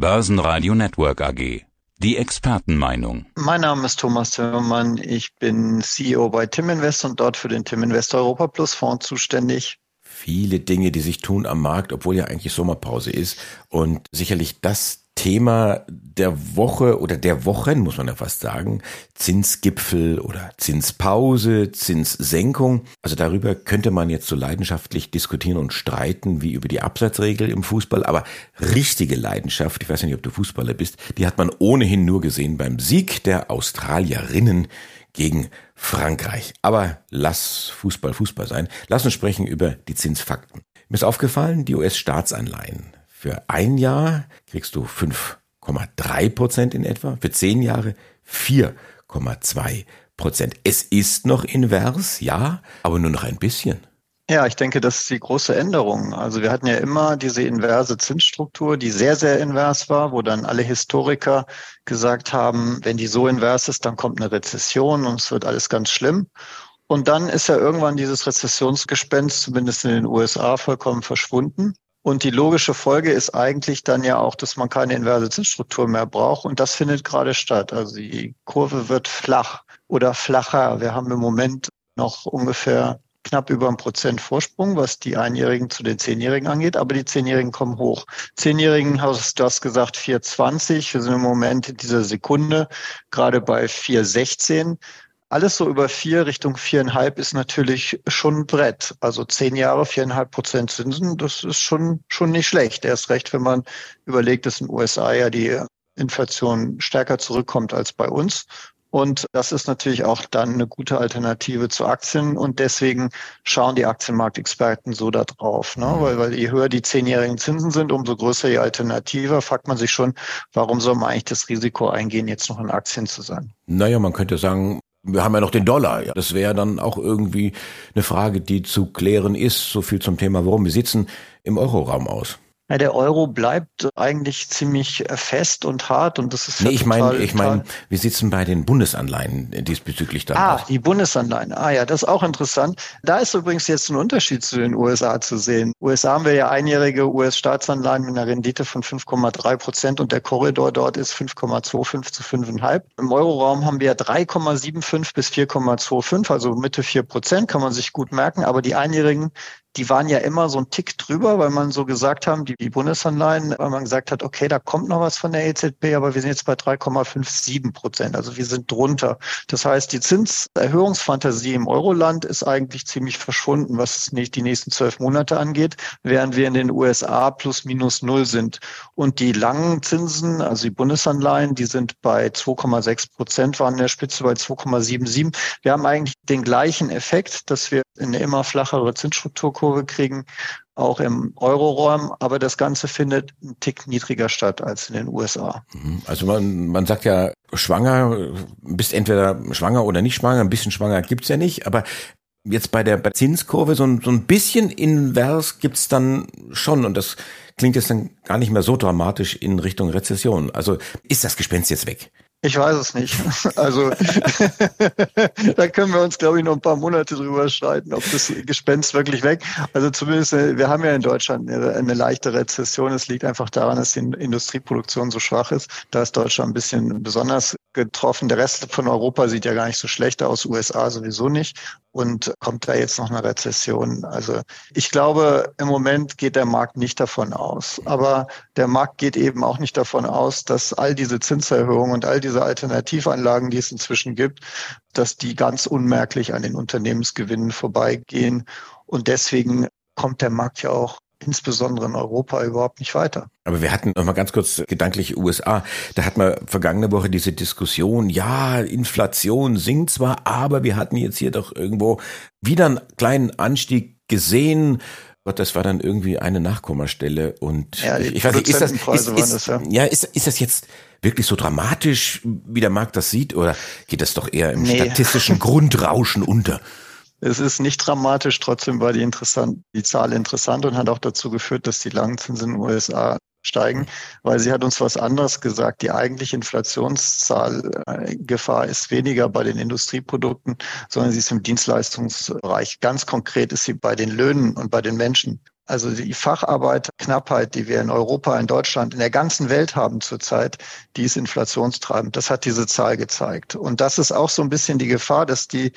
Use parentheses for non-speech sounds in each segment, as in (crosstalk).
Börsenradio Network AG. Die Expertenmeinung. Mein Name ist Thomas Zimmermann. Ich bin CEO bei Tim Invest und dort für den Tim Invest Europa Plus Fonds zuständig. Viele Dinge, die sich tun am Markt, obwohl ja eigentlich Sommerpause ist. Und sicherlich das Thema der Woche oder der Wochen, muss man ja fast sagen, Zinsgipfel oder Zinspause, Zinssenkung. Also darüber könnte man jetzt so leidenschaftlich diskutieren und streiten wie über die Absatzregel im Fußball. Aber richtige Leidenschaft, ich weiß nicht, ob du Fußballer bist, die hat man ohnehin nur gesehen beim Sieg der Australierinnen gegen Frankreich. Aber lass Fußball Fußball sein. Lass uns sprechen über die Zinsfakten. Mir ist aufgefallen, die US-Staatsanleihen für ein Jahr kriegst du 5,3 Prozent in etwa, für zehn Jahre 4,2 Prozent. Es ist noch invers, ja, aber nur noch ein bisschen. Ja, ich denke, das ist die große Änderung. Also wir hatten ja immer diese inverse Zinsstruktur, die sehr, sehr invers war, wo dann alle Historiker gesagt haben, wenn die so invers ist, dann kommt eine Rezession und es wird alles ganz schlimm. Und dann ist ja irgendwann dieses Rezessionsgespenst, zumindest in den USA, vollkommen verschwunden. Und die logische Folge ist eigentlich dann ja auch, dass man keine inverse Zinsstruktur mehr braucht. Und das findet gerade statt. Also die Kurve wird flach oder flacher. Wir haben im Moment noch ungefähr knapp über ein Prozent Vorsprung, was die Einjährigen zu den Zehnjährigen angeht, aber die Zehnjährigen kommen hoch. Zehnjährigen hast du hast gesagt 4,20. Wir sind im Moment in dieser Sekunde gerade bei 4,16 alles so über vier Richtung viereinhalb ist natürlich schon ein Brett. Also zehn Jahre, viereinhalb Prozent Zinsen, das ist schon, schon nicht schlecht. Erst recht, wenn man überlegt, dass in den USA ja die Inflation stärker zurückkommt als bei uns. Und das ist natürlich auch dann eine gute Alternative zu Aktien. Und deswegen schauen die Aktienmarktexperten so da drauf. Ne? Weil, weil je höher die zehnjährigen Zinsen sind, umso größer die Alternative. Fragt man sich schon, warum soll man eigentlich das Risiko eingehen, jetzt noch in Aktien zu sein? Naja, man könnte sagen, wir haben ja noch den Dollar. Das wäre dann auch irgendwie eine Frage, die zu klären ist. So viel zum Thema, warum wir sitzen im Euroraum aus. Ja, der Euro bleibt eigentlich ziemlich äh, fest und hart und das ist nee, ich meine, ich meine, wir sitzen bei den Bundesanleihen diesbezüglich dann. Ah, auch. die Bundesanleihen. Ah ja, das ist auch interessant. Da ist übrigens jetzt ein Unterschied zu den USA zu sehen. USA haben wir ja einjährige US-Staatsanleihen mit einer Rendite von 5,3 Prozent und der Korridor dort ist 5,25 zu 5,5. Im Euroraum haben wir 3,75 bis 4,25, also Mitte 4 Prozent, kann man sich gut merken. Aber die einjährigen die waren ja immer so ein Tick drüber, weil man so gesagt haben, die, die Bundesanleihen, weil man gesagt hat, okay, da kommt noch was von der EZB, aber wir sind jetzt bei 3,57 Prozent. Also wir sind drunter. Das heißt, die Zinserhöhungsfantasie im Euroland ist eigentlich ziemlich verschwunden, was nicht die nächsten zwölf Monate angeht, während wir in den USA plus minus null sind. Und die langen Zinsen, also die Bundesanleihen, die sind bei 2,6 Prozent, waren in der Spitze bei 2,77. Wir haben eigentlich den gleichen Effekt, dass wir eine immer flachere Zinsstruktur Kurve kriegen, auch im Euroraum, aber das Ganze findet einen Tick niedriger statt als in den USA. Mhm. Also man, man sagt ja, schwanger, bist entweder schwanger oder nicht schwanger, ein bisschen schwanger gibt's ja nicht, aber jetzt bei der Zinskurve so ein, so ein bisschen invers gibt's dann schon und das klingt jetzt dann gar nicht mehr so dramatisch in Richtung Rezession. Also ist das Gespenst jetzt weg? Ich weiß es nicht. (laughs) Also (laughs) da können wir uns, glaube ich, noch ein paar Monate drüber streiten, ob das Gespenst wirklich weg. Also zumindest, äh, wir haben ja in Deutschland eine, eine leichte Rezession. Es liegt einfach daran, dass die Industrieproduktion so schwach ist. Da ist Deutschland ein bisschen besonders getroffen. Der Rest von Europa sieht ja gar nicht so schlecht aus, USA sowieso nicht. Und kommt da jetzt noch eine Rezession? Also ich glaube, im Moment geht der Markt nicht davon aus. Aber der Markt geht eben auch nicht davon aus, dass all diese Zinserhöhungen und all diese Alternativanlagen, die es inzwischen gibt, dass die ganz unmerklich an den Unternehmensgewinnen vorbeigehen. Und deswegen kommt der Markt ja auch insbesondere in Europa überhaupt nicht weiter. Aber wir hatten noch mal ganz kurz gedanklich USA. Da hatten wir vergangene Woche diese Diskussion. Ja, Inflation sinkt zwar, aber wir hatten jetzt hier doch irgendwo wieder einen kleinen Anstieg gesehen. Gott, das war dann irgendwie eine Nachkommastelle und ja, ich, ich weiß nicht, ist das, ist, ist, das, ja. ja, ist, ist das jetzt wirklich so dramatisch, wie der Markt das sieht, oder geht das doch eher im nee. statistischen (laughs) Grundrauschen unter? Es ist nicht dramatisch, trotzdem war die, interessant, die Zahl interessant und hat auch dazu geführt, dass die Langzinsen in den USA steigen, weil sie hat uns was anderes gesagt. Die eigentliche Inflationszahlgefahr ist weniger bei den Industrieprodukten, sondern sie ist im Dienstleistungsbereich. Ganz konkret ist sie bei den Löhnen und bei den Menschen. Also die Facharbeiterknappheit, die wir in Europa, in Deutschland, in der ganzen Welt haben zurzeit, die ist inflationstreibend. Das hat diese Zahl gezeigt. Und das ist auch so ein bisschen die Gefahr, dass die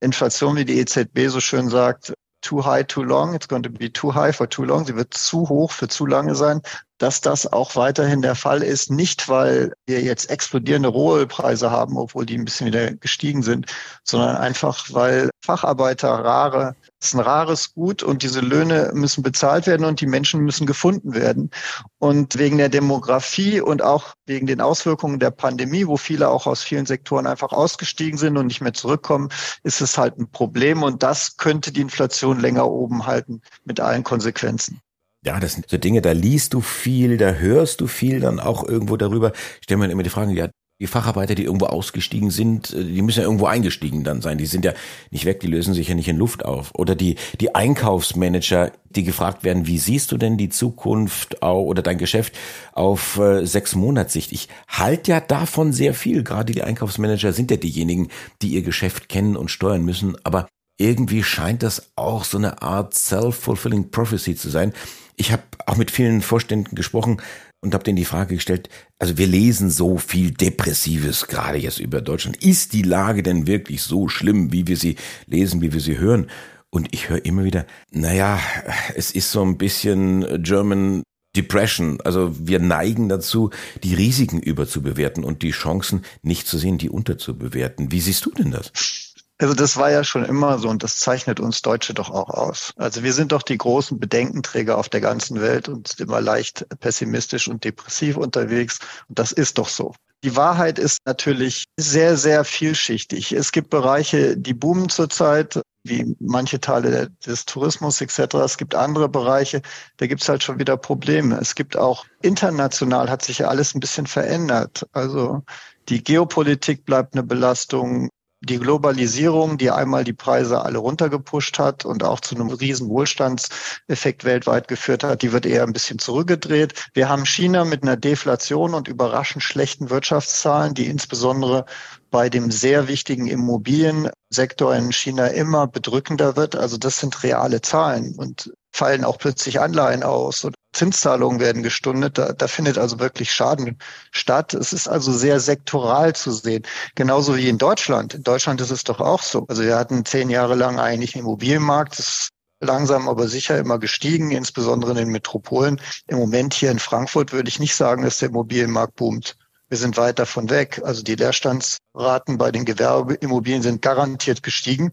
Inflation, wie die EZB so schön sagt, too high, too long. It's going to be too high for too long. Sie wird zu hoch für zu lange sein dass das auch weiterhin der Fall ist. Nicht, weil wir jetzt explodierende Rohölpreise haben, obwohl die ein bisschen wieder gestiegen sind, sondern einfach, weil Facharbeiter rare, ist ein rares Gut und diese Löhne müssen bezahlt werden und die Menschen müssen gefunden werden. Und wegen der Demografie und auch wegen den Auswirkungen der Pandemie, wo viele auch aus vielen Sektoren einfach ausgestiegen sind und nicht mehr zurückkommen, ist es halt ein Problem und das könnte die Inflation länger oben halten mit allen Konsequenzen. Ja, das sind so Dinge, da liest du viel, da hörst du viel dann auch irgendwo darüber. Ich stelle mir immer die Frage, ja, die Facharbeiter, die irgendwo ausgestiegen sind, äh, die müssen ja irgendwo eingestiegen dann sein. Die sind ja nicht weg, die lösen sich ja nicht in Luft auf. Oder die, die Einkaufsmanager, die gefragt werden, wie siehst du denn die Zukunft oder dein Geschäft auf äh, sechs Monatssicht? Ich halte ja davon sehr viel. Gerade die Einkaufsmanager sind ja diejenigen, die ihr Geschäft kennen und steuern müssen. Aber irgendwie scheint das auch so eine Art self-fulfilling prophecy zu sein ich habe auch mit vielen Vorständen gesprochen und habe denen die Frage gestellt, also wir lesen so viel Depressives gerade jetzt über Deutschland. Ist die Lage denn wirklich so schlimm, wie wir sie lesen, wie wir sie hören? Und ich höre immer wieder, naja, es ist so ein bisschen German Depression. Also wir neigen dazu, die Risiken überzubewerten und die Chancen nicht zu sehen, die unterzubewerten. Wie siehst du denn das? Also das war ja schon immer so und das zeichnet uns Deutsche doch auch aus. Also wir sind doch die großen Bedenkenträger auf der ganzen Welt und sind immer leicht pessimistisch und depressiv unterwegs. Und das ist doch so. Die Wahrheit ist natürlich sehr, sehr vielschichtig. Es gibt Bereiche, die boomen zurzeit, wie manche Teile des Tourismus etc. Es gibt andere Bereiche, da gibt es halt schon wieder Probleme. Es gibt auch international hat sich ja alles ein bisschen verändert. Also die Geopolitik bleibt eine Belastung die Globalisierung, die einmal die Preise alle runtergepusht hat und auch zu einem riesen Wohlstandseffekt weltweit geführt hat, die wird eher ein bisschen zurückgedreht. Wir haben China mit einer Deflation und überraschend schlechten Wirtschaftszahlen, die insbesondere bei dem sehr wichtigen Immobiliensektor in China immer bedrückender wird. Also das sind reale Zahlen und fallen auch plötzlich Anleihen aus und Zinszahlungen werden gestundet. Da, da findet also wirklich Schaden statt. Es ist also sehr sektoral zu sehen. Genauso wie in Deutschland. In Deutschland ist es doch auch so. Also wir hatten zehn Jahre lang eigentlich einen Immobilienmarkt. Das ist langsam aber sicher immer gestiegen, insbesondere in den Metropolen. Im Moment hier in Frankfurt würde ich nicht sagen, dass der Immobilienmarkt boomt. Wir sind weit davon weg. Also die Leerstandsraten bei den Gewerbeimmobilien sind garantiert gestiegen.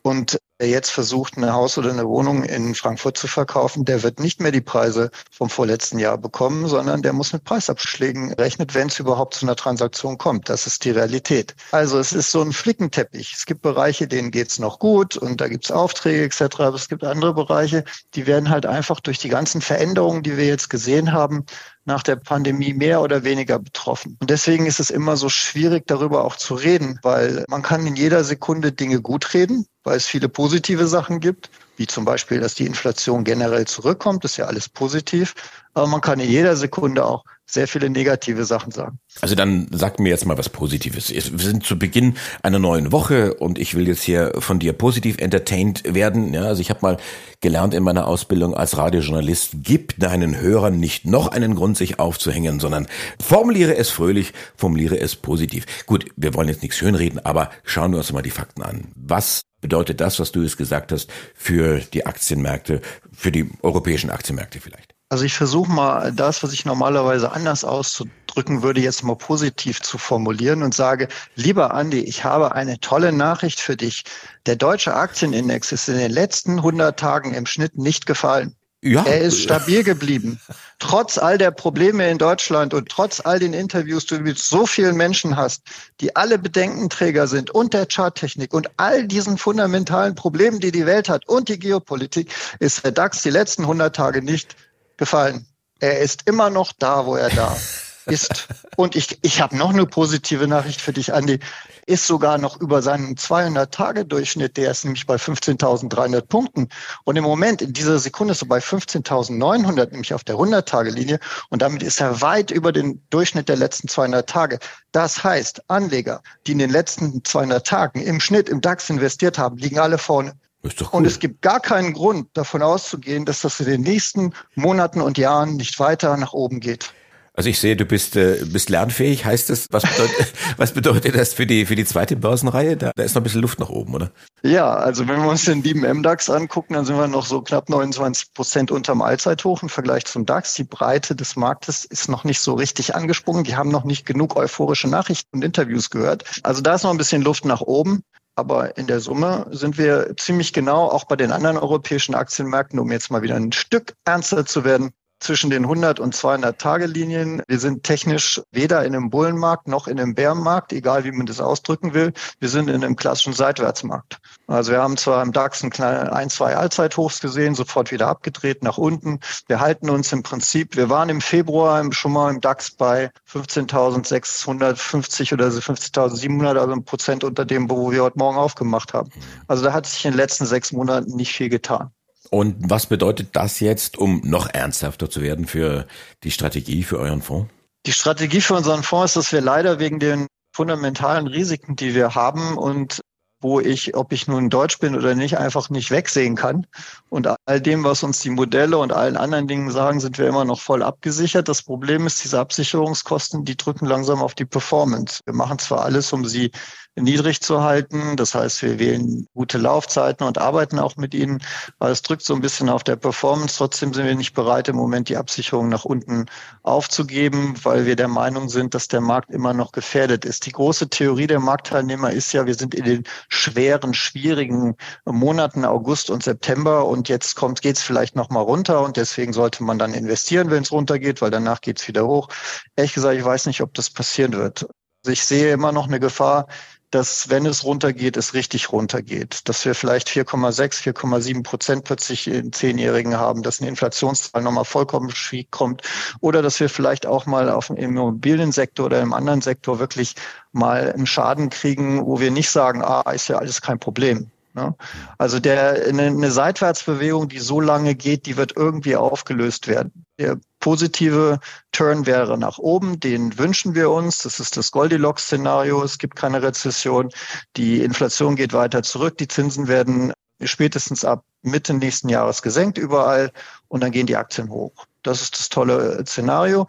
Und wer jetzt versucht, ein Haus oder eine Wohnung in Frankfurt zu verkaufen, der wird nicht mehr die Preise vom vorletzten Jahr bekommen, sondern der muss mit Preisabschlägen rechnen, wenn es überhaupt zu einer Transaktion kommt. Das ist die Realität. Also es ist so ein Flickenteppich. Es gibt Bereiche, denen geht's noch gut und da gibt's Aufträge etc. Aber es gibt andere Bereiche, die werden halt einfach durch die ganzen Veränderungen, die wir jetzt gesehen haben, nach der Pandemie mehr oder weniger betroffen. Und deswegen ist es immer so schwierig, darüber auch zu reden, weil man kann in jeder Sekunde Dinge gut reden, weil es viele positive Sachen gibt, wie zum Beispiel, dass die Inflation generell zurückkommt, das ist ja alles positiv. Aber man kann in jeder Sekunde auch sehr viele negative Sachen sagen. Also dann sag mir jetzt mal was Positives. Wir sind zu Beginn einer neuen Woche und ich will jetzt hier von dir positiv entertained werden. Ja, also ich habe mal gelernt in meiner Ausbildung als Radiojournalist, gib deinen Hörern nicht noch einen Grund, sich aufzuhängen, sondern formuliere es fröhlich, formuliere es positiv. Gut, wir wollen jetzt nichts schönreden, aber schauen wir uns mal die Fakten an. Was bedeutet das, was du jetzt gesagt hast, für die Aktienmärkte, für die europäischen Aktienmärkte vielleicht? Also ich versuche mal das, was ich normalerweise anders auszudrücken würde, jetzt mal positiv zu formulieren und sage, lieber Andi, ich habe eine tolle Nachricht für dich. Der deutsche Aktienindex ist in den letzten 100 Tagen im Schnitt nicht gefallen. Ja. Er ist stabil geblieben. Trotz all der Probleme in Deutschland und trotz all den Interviews, die du mit so vielen Menschen hast, die alle Bedenkenträger sind und der Charttechnik und all diesen fundamentalen Problemen, die die Welt hat und die Geopolitik, ist der DAX die letzten 100 Tage nicht gefallen. Er ist immer noch da, wo er da (laughs) ist. Und ich, ich habe noch eine positive Nachricht für dich, Andi. Ist sogar noch über seinen 200-Tage-Durchschnitt. Der ist nämlich bei 15.300 Punkten. Und im Moment, in dieser Sekunde ist er bei 15.900, nämlich auf der 100-Tage-Linie. Und damit ist er weit über den Durchschnitt der letzten 200 Tage. Das heißt, Anleger, die in den letzten 200 Tagen im Schnitt im DAX investiert haben, liegen alle vorne. Cool. Und es gibt gar keinen Grund, davon auszugehen, dass das in den nächsten Monaten und Jahren nicht weiter nach oben geht. Also ich sehe, du bist, äh, bist lernfähig. Heißt das, was bedeutet, (laughs) was bedeutet das für die, für die zweite Börsenreihe? Da, da ist noch ein bisschen Luft nach oben, oder? Ja, also wenn wir uns den lieben MDAX angucken, dann sind wir noch so knapp 29 Prozent unterm Allzeithoch im Vergleich zum DAX. Die Breite des Marktes ist noch nicht so richtig angesprungen. Die haben noch nicht genug euphorische Nachrichten und Interviews gehört. Also da ist noch ein bisschen Luft nach oben. Aber in der Summe sind wir ziemlich genau auch bei den anderen europäischen Aktienmärkten, um jetzt mal wieder ein Stück ernster zu werden, zwischen den 100 und 200 Tage Linien. Wir sind technisch weder in einem Bullenmarkt noch in einem Bärenmarkt, egal wie man das ausdrücken will. Wir sind in einem klassischen Seitwärtsmarkt. Also wir haben zwar im DAX ein, kleine, ein zwei Allzeithochs gesehen, sofort wieder abgedreht nach unten. Wir halten uns im Prinzip, wir waren im Februar schon mal im DAX bei 15.650 oder 50.700, also ein Prozent unter dem, wo wir heute Morgen aufgemacht haben. Also da hat sich in den letzten sechs Monaten nicht viel getan. Und was bedeutet das jetzt, um noch ernsthafter zu werden für die Strategie für euren Fonds? Die Strategie für unseren Fonds ist, dass wir leider wegen den fundamentalen Risiken, die wir haben und wo ich, ob ich nun Deutsch bin oder nicht, einfach nicht wegsehen kann. Und all dem, was uns die Modelle und allen anderen Dingen sagen, sind wir immer noch voll abgesichert. Das Problem ist, diese Absicherungskosten, die drücken langsam auf die Performance. Wir machen zwar alles, um sie niedrig zu halten. Das heißt, wir wählen gute Laufzeiten und arbeiten auch mit ihnen. Aber es drückt so ein bisschen auf der Performance. Trotzdem sind wir nicht bereit, im Moment die Absicherung nach unten aufzugeben, weil wir der Meinung sind, dass der Markt immer noch gefährdet ist. Die große Theorie der Marktteilnehmer ist ja, wir sind in den schweren, schwierigen Monaten August und September und jetzt kommt, geht's vielleicht noch mal runter und deswegen sollte man dann investieren, wenn es runtergeht, weil danach geht's wieder hoch. Ehrlich gesagt, ich weiß nicht, ob das passieren wird. Also ich sehe immer noch eine Gefahr, dass wenn es runtergeht, es richtig runtergeht. Dass wir vielleicht 4,6, 4,7 Prozent plötzlich in Zehnjährigen haben, dass eine Inflationszahl nochmal vollkommen schwieg kommt oder dass wir vielleicht auch mal auf dem Immobiliensektor oder im anderen Sektor wirklich mal einen Schaden kriegen, wo wir nicht sagen, ah, ist ja alles kein Problem. Ne? Also der, eine, eine Seitwärtsbewegung, die so lange geht, die wird irgendwie aufgelöst werden. Der positive Turn wäre nach oben, den wünschen wir uns. Das ist das Goldilocks-Szenario. Es gibt keine Rezession. Die Inflation geht weiter zurück. Die Zinsen werden spätestens ab Mitte nächsten Jahres gesenkt überall und dann gehen die Aktien hoch. Das ist das tolle Szenario.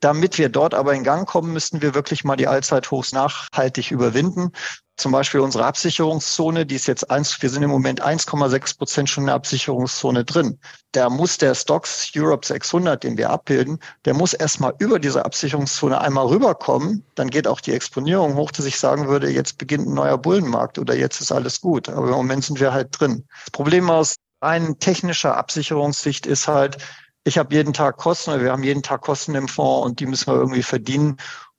Damit wir dort aber in Gang kommen, müssten wir wirklich mal die Allzeithochs nachhaltig überwinden zum Beispiel unsere Absicherungszone, die ist jetzt eins, wir sind im Moment 1,6 Prozent schon in der Absicherungszone drin. Da muss der Stocks Europe 600, den wir abbilden, der muss erstmal über diese Absicherungszone einmal rüberkommen. Dann geht auch die Exponierung hoch, dass ich sagen würde, jetzt beginnt ein neuer Bullenmarkt oder jetzt ist alles gut. Aber im Moment sind wir halt drin. Das Problem aus rein technischer Absicherungssicht ist halt, ich habe jeden Tag Kosten, wir haben jeden Tag Kosten im Fonds und die müssen wir irgendwie verdienen.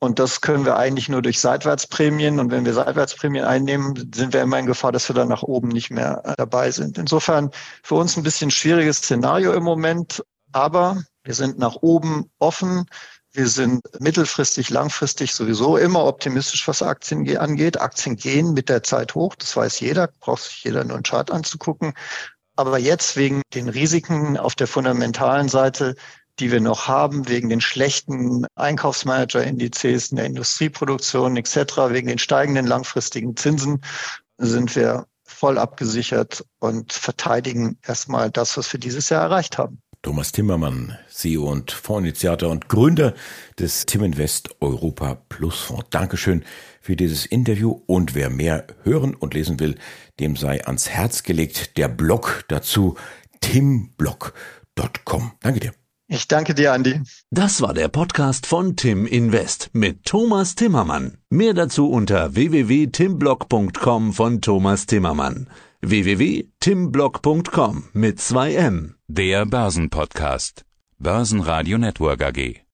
Und das können wir eigentlich nur durch Seitwärtsprämien. Und wenn wir Seitwärtsprämien einnehmen, sind wir immer in Gefahr, dass wir dann nach oben nicht mehr äh, dabei sind. Insofern für uns ein bisschen schwieriges Szenario im Moment. Aber wir sind nach oben offen. Wir sind mittelfristig, langfristig sowieso immer optimistisch, was Aktien angeht. Aktien gehen mit der Zeit hoch. Das weiß jeder. Braucht sich jeder nur einen Chart anzugucken. Aber jetzt wegen den Risiken auf der fundamentalen Seite die wir noch haben, wegen den schlechten Einkaufsmanager-Indizes in der Industrieproduktion etc., wegen den steigenden langfristigen Zinsen, sind wir voll abgesichert und verteidigen erstmal das, was wir dieses Jahr erreicht haben. Thomas Timmermann, CEO und Fondsinitiator und Gründer des Tim Invest Europa Plus Fonds. Dankeschön für dieses Interview und wer mehr hören und lesen will, dem sei ans Herz gelegt der Blog dazu timblog.com. Danke dir. Ich danke dir, Andi. Das war der Podcast von Tim Invest mit Thomas Timmermann. Mehr dazu unter www.timblock.com von Thomas Timmermann. www.timblock.com mit zwei M. Der Börsenpodcast. Börsenradio Network AG.